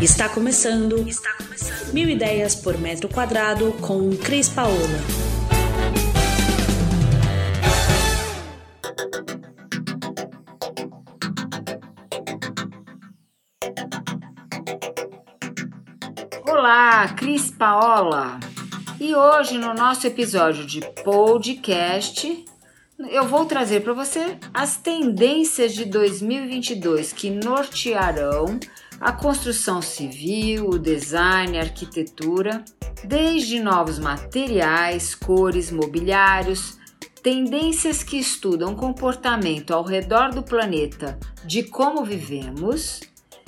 Está começando. Está começando. Mil ideias por metro quadrado com Cris Paola. Olá, Cris Paola. E hoje no nosso episódio de podcast eu vou trazer para você as tendências de 2022 que nortearão a construção civil, o design, a arquitetura, desde novos materiais, cores, mobiliários, tendências que estudam comportamento ao redor do planeta de como vivemos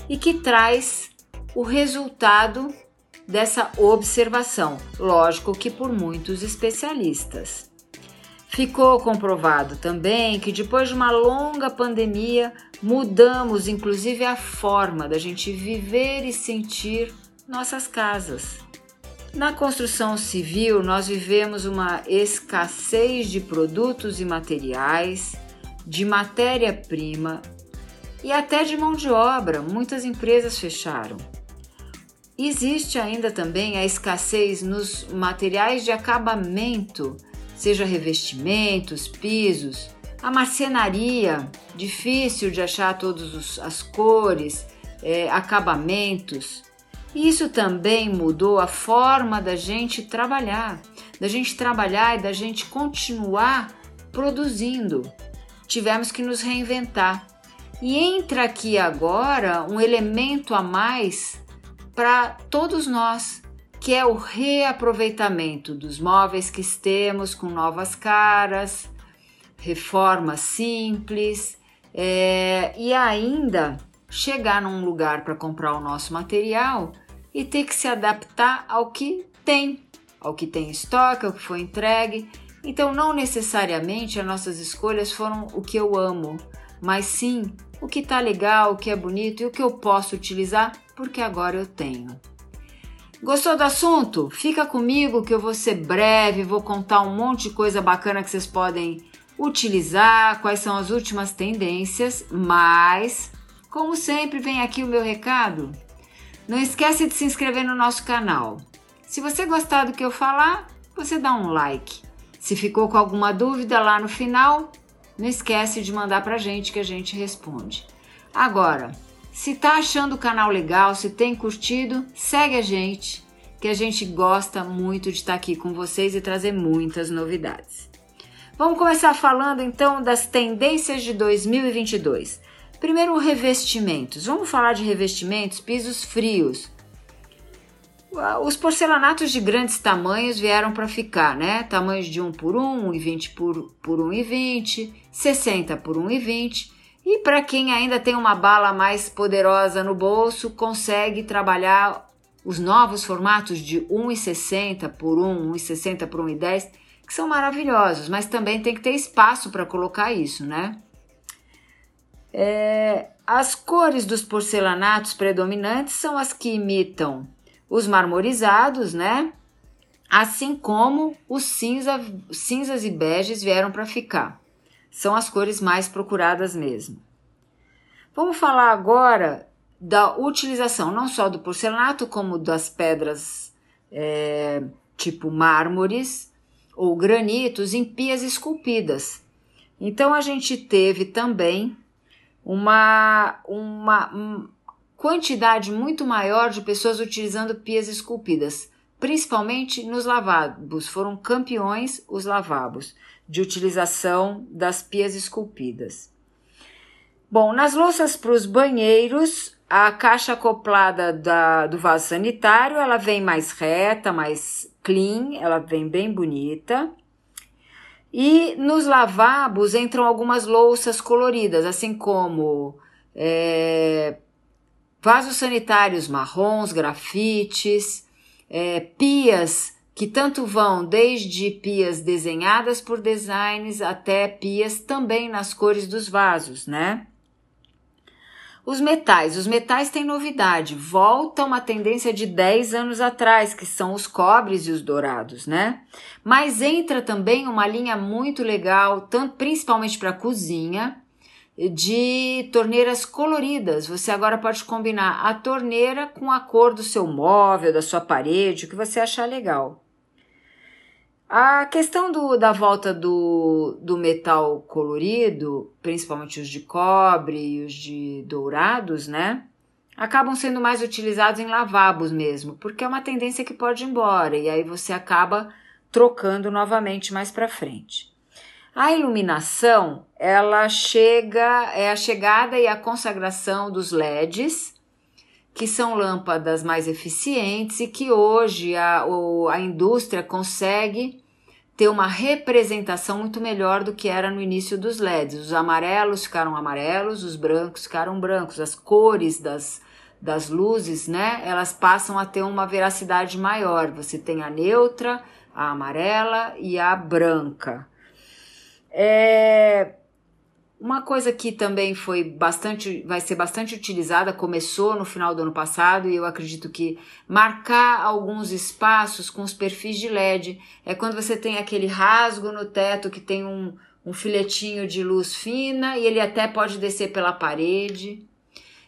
e que traz o resultado dessa observação, lógico que por muitos especialistas. Ficou comprovado também que depois de uma longa pandemia, mudamos inclusive a forma da gente viver e sentir nossas casas. Na construção civil, nós vivemos uma escassez de produtos e materiais, de matéria-prima e até de mão de obra. Muitas empresas fecharam. Existe ainda também a escassez nos materiais de acabamento seja revestimentos, pisos, a marcenaria, difícil de achar todas as cores, é, acabamentos. Isso também mudou a forma da gente trabalhar, da gente trabalhar e da gente continuar produzindo. Tivemos que nos reinventar. E entra aqui agora um elemento a mais para todos nós, que é o reaproveitamento dos móveis que temos com novas caras, reforma simples é, e ainda chegar num lugar para comprar o nosso material e ter que se adaptar ao que tem, ao que tem em estoque, ao que foi entregue. Então, não necessariamente as nossas escolhas foram o que eu amo, mas sim o que está legal, o que é bonito e o que eu posso utilizar porque agora eu tenho. Gostou do assunto? Fica comigo que eu vou ser breve, vou contar um monte de coisa bacana que vocês podem utilizar, quais são as últimas tendências, mas como sempre vem aqui o meu recado. Não esquece de se inscrever no nosso canal. Se você gostar do que eu falar, você dá um like. Se ficou com alguma dúvida lá no final, não esquece de mandar pra gente que a gente responde. Agora, se tá achando o canal legal, se tem curtido, segue a gente, que a gente gosta muito de estar aqui com vocês e trazer muitas novidades. Vamos começar falando então das tendências de 2022. Primeiro, revestimentos. Vamos falar de revestimentos, pisos frios. Os porcelanatos de grandes tamanhos vieram para ficar, né? Tamanhos de 1 por 1, 1,20 por, por 1,20, 60 por 1,20 e para quem ainda tem uma bala mais poderosa no bolso, consegue trabalhar os novos formatos de 1,60 por 1, 1,60 por 1,10, que são maravilhosos, mas também tem que ter espaço para colocar isso, né? É, as cores dos porcelanatos predominantes são as que imitam os marmorizados, né? Assim como os cinza, cinzas e beges vieram para ficar são as cores mais procuradas mesmo. Vamos falar agora da utilização não só do porcelanato, como das pedras é, tipo mármores ou granitos em pias esculpidas. Então a gente teve também uma, uma quantidade muito maior de pessoas utilizando pias esculpidas, principalmente nos lavabos. Foram campeões os lavabos de utilização das pias esculpidas. Bom, nas louças para os banheiros, a caixa acoplada da, do vaso sanitário, ela vem mais reta, mais clean, ela vem bem bonita. E nos lavabos entram algumas louças coloridas, assim como é, vasos sanitários marrons, grafites, é, pias que tanto vão desde pias desenhadas por designs até pias também nas cores dos vasos, né? Os metais. Os metais têm novidade. Volta uma tendência de 10 anos atrás, que são os cobres e os dourados, né? Mas entra também uma linha muito legal, tanto principalmente para cozinha, de torneiras coloridas. Você agora pode combinar a torneira com a cor do seu móvel, da sua parede, o que você achar legal. A questão do, da volta do, do metal colorido, principalmente os de cobre e os de dourados, né? Acabam sendo mais utilizados em lavabos mesmo, porque é uma tendência que pode ir embora e aí você acaba trocando novamente mais para frente. A iluminação, ela chega, é a chegada e a consagração dos LEDs, que são lâmpadas mais eficientes e que hoje a, a indústria consegue ter uma representação muito melhor do que era no início dos LEDs. Os amarelos ficaram amarelos, os brancos ficaram brancos, as cores das, das luzes, né? Elas passam a ter uma veracidade maior. Você tem a neutra, a amarela e a branca. É, uma coisa que também foi bastante, vai ser bastante utilizada, começou no final do ano passado e eu acredito que marcar alguns espaços com os perfis de LED é quando você tem aquele rasgo no teto que tem um, um filetinho de luz fina e ele até pode descer pela parede.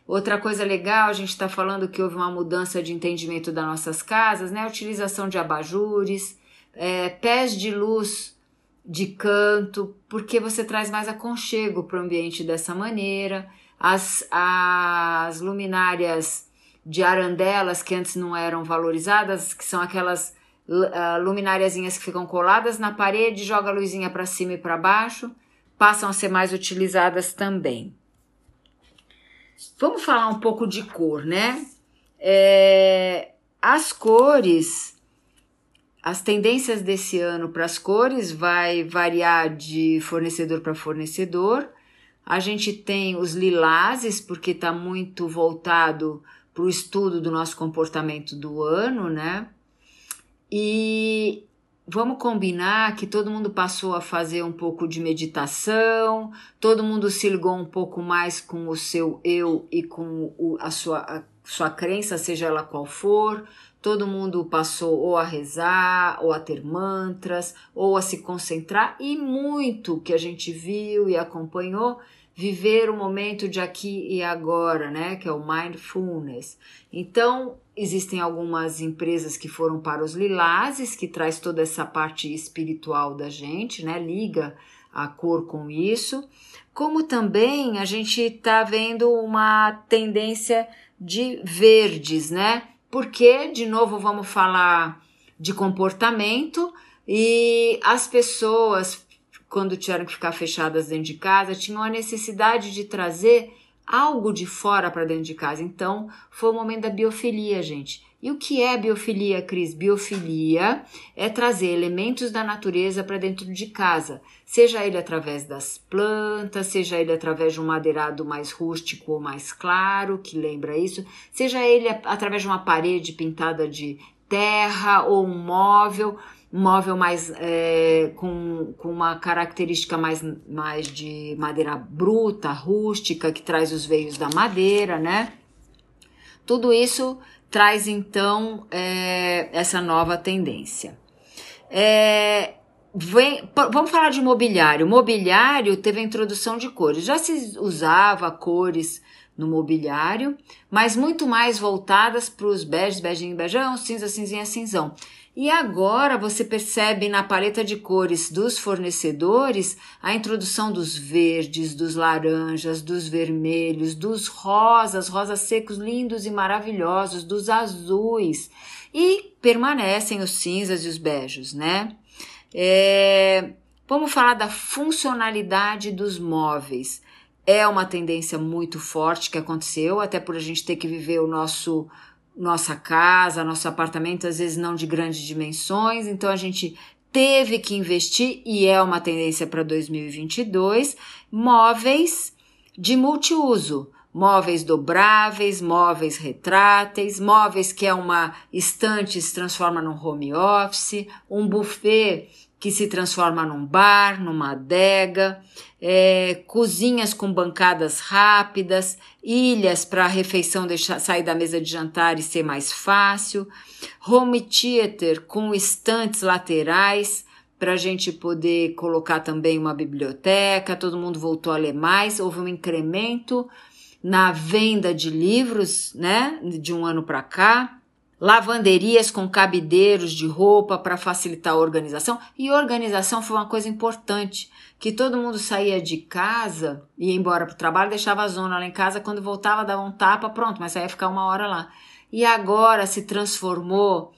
Outra coisa legal, a gente está falando que houve uma mudança de entendimento das nossas casas, né? Utilização de abajures, é, pés de luz de canto, porque você traz mais aconchego para o ambiente dessa maneira. As, as luminárias de arandelas que antes não eram valorizadas, que são aquelas uh, que ficam coladas na parede, joga a luzinha para cima e para baixo, passam a ser mais utilizadas também. Vamos falar um pouco de cor, né? É, as cores as tendências desse ano para as cores vai variar de fornecedor para fornecedor. A gente tem os lilases, porque está muito voltado para o estudo do nosso comportamento do ano, né? E vamos combinar que todo mundo passou a fazer um pouco de meditação, todo mundo se ligou um pouco mais com o seu eu e com o, a, sua, a sua crença, seja ela qual for, Todo mundo passou ou a rezar, ou a ter mantras, ou a se concentrar, e muito que a gente viu e acompanhou, viver o momento de aqui e agora, né? Que é o mindfulness. Então, existem algumas empresas que foram para os lilazes, que traz toda essa parte espiritual da gente, né? Liga a cor com isso. Como também a gente está vendo uma tendência de verdes, né? Porque, de novo, vamos falar de comportamento e as pessoas, quando tiveram que ficar fechadas dentro de casa, tinham a necessidade de trazer algo de fora para dentro de casa. Então, foi o momento da biofilia, gente. E o que é biofilia, Cris? Biofilia é trazer elementos da natureza para dentro de casa, seja ele através das plantas, seja ele através de um madeirado mais rústico ou mais claro, que lembra isso, seja ele através de uma parede pintada de terra ou um móvel, um móvel mais é, com, com uma característica mais, mais de madeira bruta, rústica, que traz os veios da madeira, né? Tudo isso traz então é, essa nova tendência. É, vem, vamos falar de mobiliário. Mobiliário teve a introdução de cores. Já se usava cores no mobiliário, mas muito mais voltadas para os beges, beijinho, beijão, cinza, cinzinha, cinzão. E agora você percebe na paleta de cores dos fornecedores a introdução dos verdes, dos laranjas, dos vermelhos, dos rosas, rosas secos lindos e maravilhosos, dos azuis. E permanecem os cinzas e os bejos, né? É, vamos falar da funcionalidade dos móveis. É uma tendência muito forte que aconteceu, até por a gente ter que viver o nosso nossa casa, nosso apartamento, às vezes não de grandes dimensões, então a gente teve que investir e é uma tendência para 2022, móveis de multiuso, móveis dobráveis, móveis retráteis, móveis que é uma estante se transforma num home office, um buffet que se transforma num bar, numa adega, é, cozinhas com bancadas rápidas, ilhas para a refeição deixar, sair da mesa de jantar e ser mais fácil, home theater com estantes laterais para a gente poder colocar também uma biblioteca, todo mundo voltou a ler mais, houve um incremento na venda de livros, né, de um ano para cá. Lavanderias com cabideiros de roupa para facilitar a organização. E organização foi uma coisa importante, que todo mundo saía de casa, ia embora para o trabalho, deixava a zona lá em casa, quando voltava dava um tapa, pronto, mas aí ia ficar uma hora lá. E agora se transformou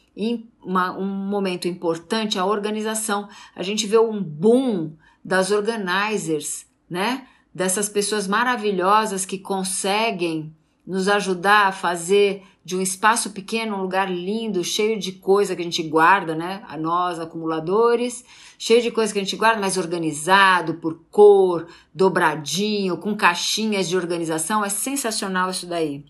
uma, um momento importante a organização. A gente vê um boom das organizers, né? Dessas pessoas maravilhosas que conseguem nos ajudar a fazer de um espaço pequeno um lugar lindo, cheio de coisa que a gente guarda, né? A nós, acumuladores, cheio de coisa que a gente guarda, mas organizado por cor, dobradinho, com caixinhas de organização. É sensacional isso daí.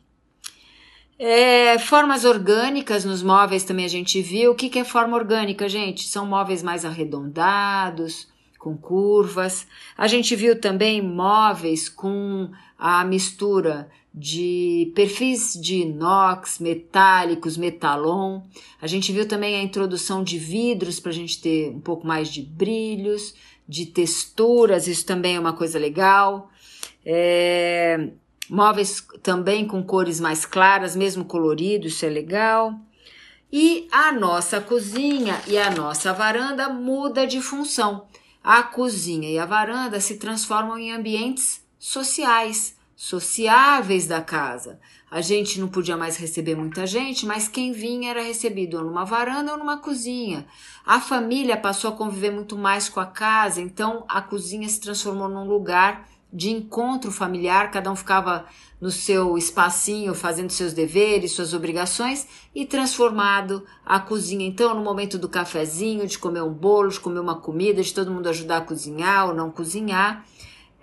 É, formas orgânicas nos móveis também a gente viu. O que, que é forma orgânica, gente? São móveis mais arredondados, com curvas. A gente viu também móveis com a mistura de perfis de inox, metálicos, metalon. A gente viu também a introdução de vidros para a gente ter um pouco mais de brilhos, de texturas, isso também é uma coisa legal. É, Móveis também com cores mais claras, mesmo colorido, isso é legal. E a nossa cozinha e a nossa varanda muda de função. A cozinha e a varanda se transformam em ambientes sociais, sociáveis da casa. A gente não podia mais receber muita gente, mas quem vinha era recebido numa varanda ou numa cozinha. A família passou a conviver muito mais com a casa, então a cozinha se transformou num lugar de encontro familiar, cada um ficava no seu espacinho fazendo seus deveres, suas obrigações e transformado a cozinha. Então, no momento do cafezinho, de comer um bolo, de comer uma comida, de todo mundo ajudar a cozinhar ou não cozinhar,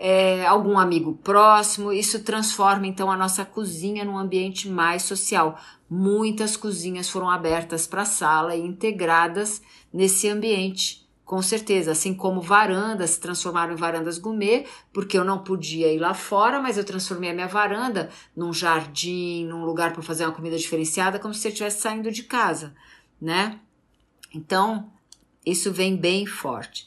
é, algum amigo próximo, isso transforma então a nossa cozinha num ambiente mais social. Muitas cozinhas foram abertas para a sala e integradas nesse ambiente com certeza, assim como varandas se transformaram em varandas gourmet, porque eu não podia ir lá fora, mas eu transformei a minha varanda num jardim, num lugar para fazer uma comida diferenciada, como se eu estivesse saindo de casa, né? Então, isso vem bem forte.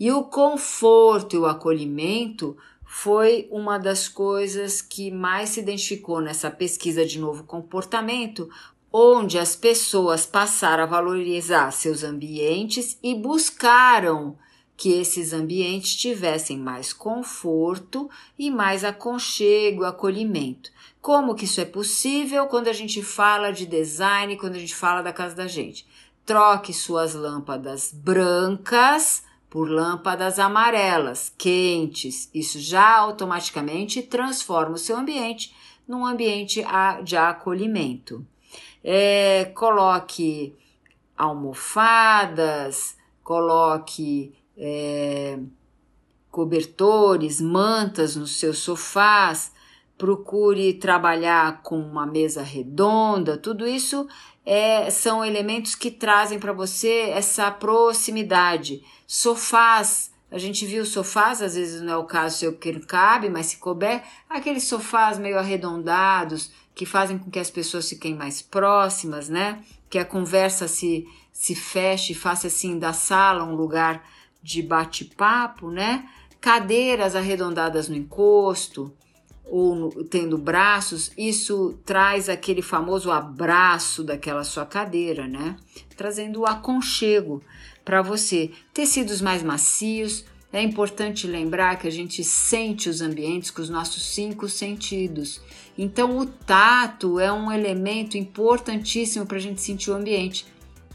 E o conforto e o acolhimento foi uma das coisas que mais se identificou nessa pesquisa de novo comportamento, onde as pessoas passaram a valorizar seus ambientes e buscaram que esses ambientes tivessem mais conforto e mais aconchego, acolhimento. Como que isso é possível quando a gente fala de design, quando a gente fala da casa da gente? Troque suas lâmpadas brancas por lâmpadas amarelas, quentes. Isso já automaticamente transforma o seu ambiente num ambiente de acolhimento. É, coloque almofadas, coloque é, cobertores, mantas nos seus sofás, procure trabalhar com uma mesa redonda, tudo isso é, são elementos que trazem para você essa proximidade. Sofás, a gente viu sofás, às vezes não é o caso seu que cabe, mas se couber, aqueles sofás meio arredondados, que fazem com que as pessoas fiquem mais próximas, né? Que a conversa se, se feche, faça assim da sala um lugar de bate-papo, né? Cadeiras arredondadas no encosto ou no, tendo braços, isso traz aquele famoso abraço daquela sua cadeira, né? Trazendo o aconchego para você. Tecidos mais macios, é importante lembrar que a gente sente os ambientes com os nossos cinco sentidos. Então, o tato é um elemento importantíssimo para a gente sentir o ambiente.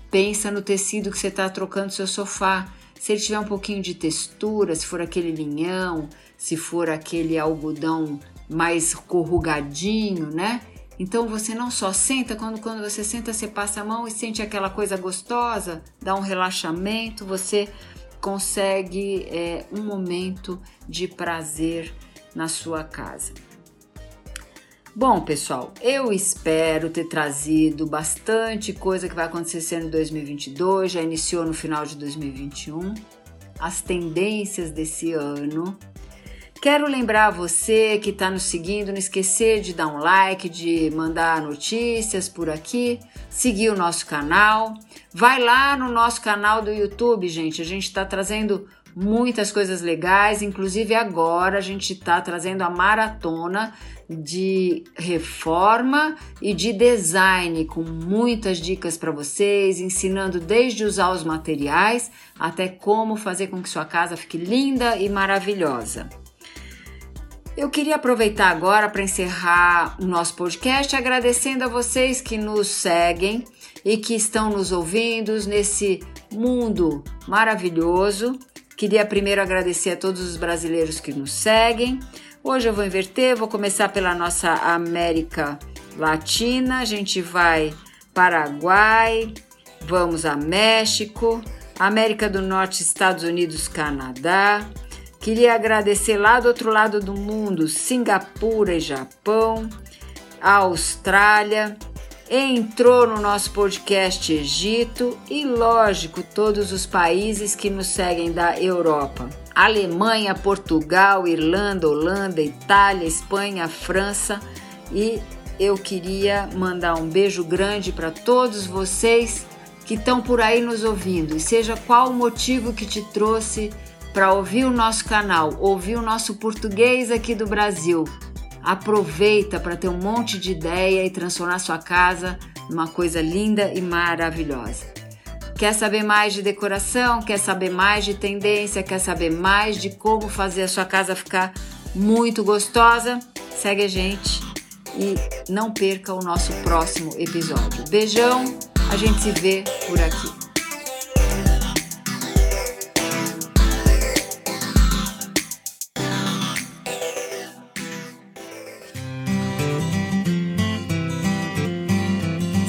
Pensa no tecido que você está trocando seu sofá. Se ele tiver um pouquinho de textura, se for aquele linhão, se for aquele algodão mais corrugadinho, né? Então você não só senta, quando, quando você senta, você passa a mão e sente aquela coisa gostosa, dá um relaxamento, você consegue é, um momento de prazer na sua casa. Bom, pessoal, eu espero ter trazido bastante coisa que vai acontecer no 2022, já iniciou no final de 2021, as tendências desse ano. Quero lembrar você que está nos seguindo, não esquecer de dar um like, de mandar notícias por aqui, seguir o nosso canal. Vai lá no nosso canal do YouTube, gente. A gente está trazendo muitas coisas legais, inclusive agora a gente está trazendo a maratona de reforma e de design, com muitas dicas para vocês, ensinando desde usar os materiais até como fazer com que sua casa fique linda e maravilhosa. Eu queria aproveitar agora para encerrar o nosso podcast agradecendo a vocês que nos seguem e que estão nos ouvindo nesse mundo maravilhoso Queria primeiro agradecer a todos os brasileiros que nos seguem. Hoje eu vou inverter, vou começar pela nossa América Latina. A gente vai Paraguai, vamos a México, América do Norte, Estados Unidos, Canadá. Queria agradecer lá do outro lado do mundo, Singapura e Japão, Austrália, entrou no nosso podcast Egito e, lógico, todos os países que nos seguem da Europa. Alemanha, Portugal, Irlanda, Holanda, Itália, Espanha, França e eu queria mandar um beijo grande para todos vocês que estão por aí nos ouvindo. E seja qual o motivo que te trouxe para ouvir o nosso canal, ouvir o nosso português aqui do Brasil, Aproveita para ter um monte de ideia e transformar sua casa numa coisa linda e maravilhosa. Quer saber mais de decoração? Quer saber mais de tendência? Quer saber mais de como fazer a sua casa ficar muito gostosa? Segue a gente e não perca o nosso próximo episódio. Beijão, a gente se vê por aqui.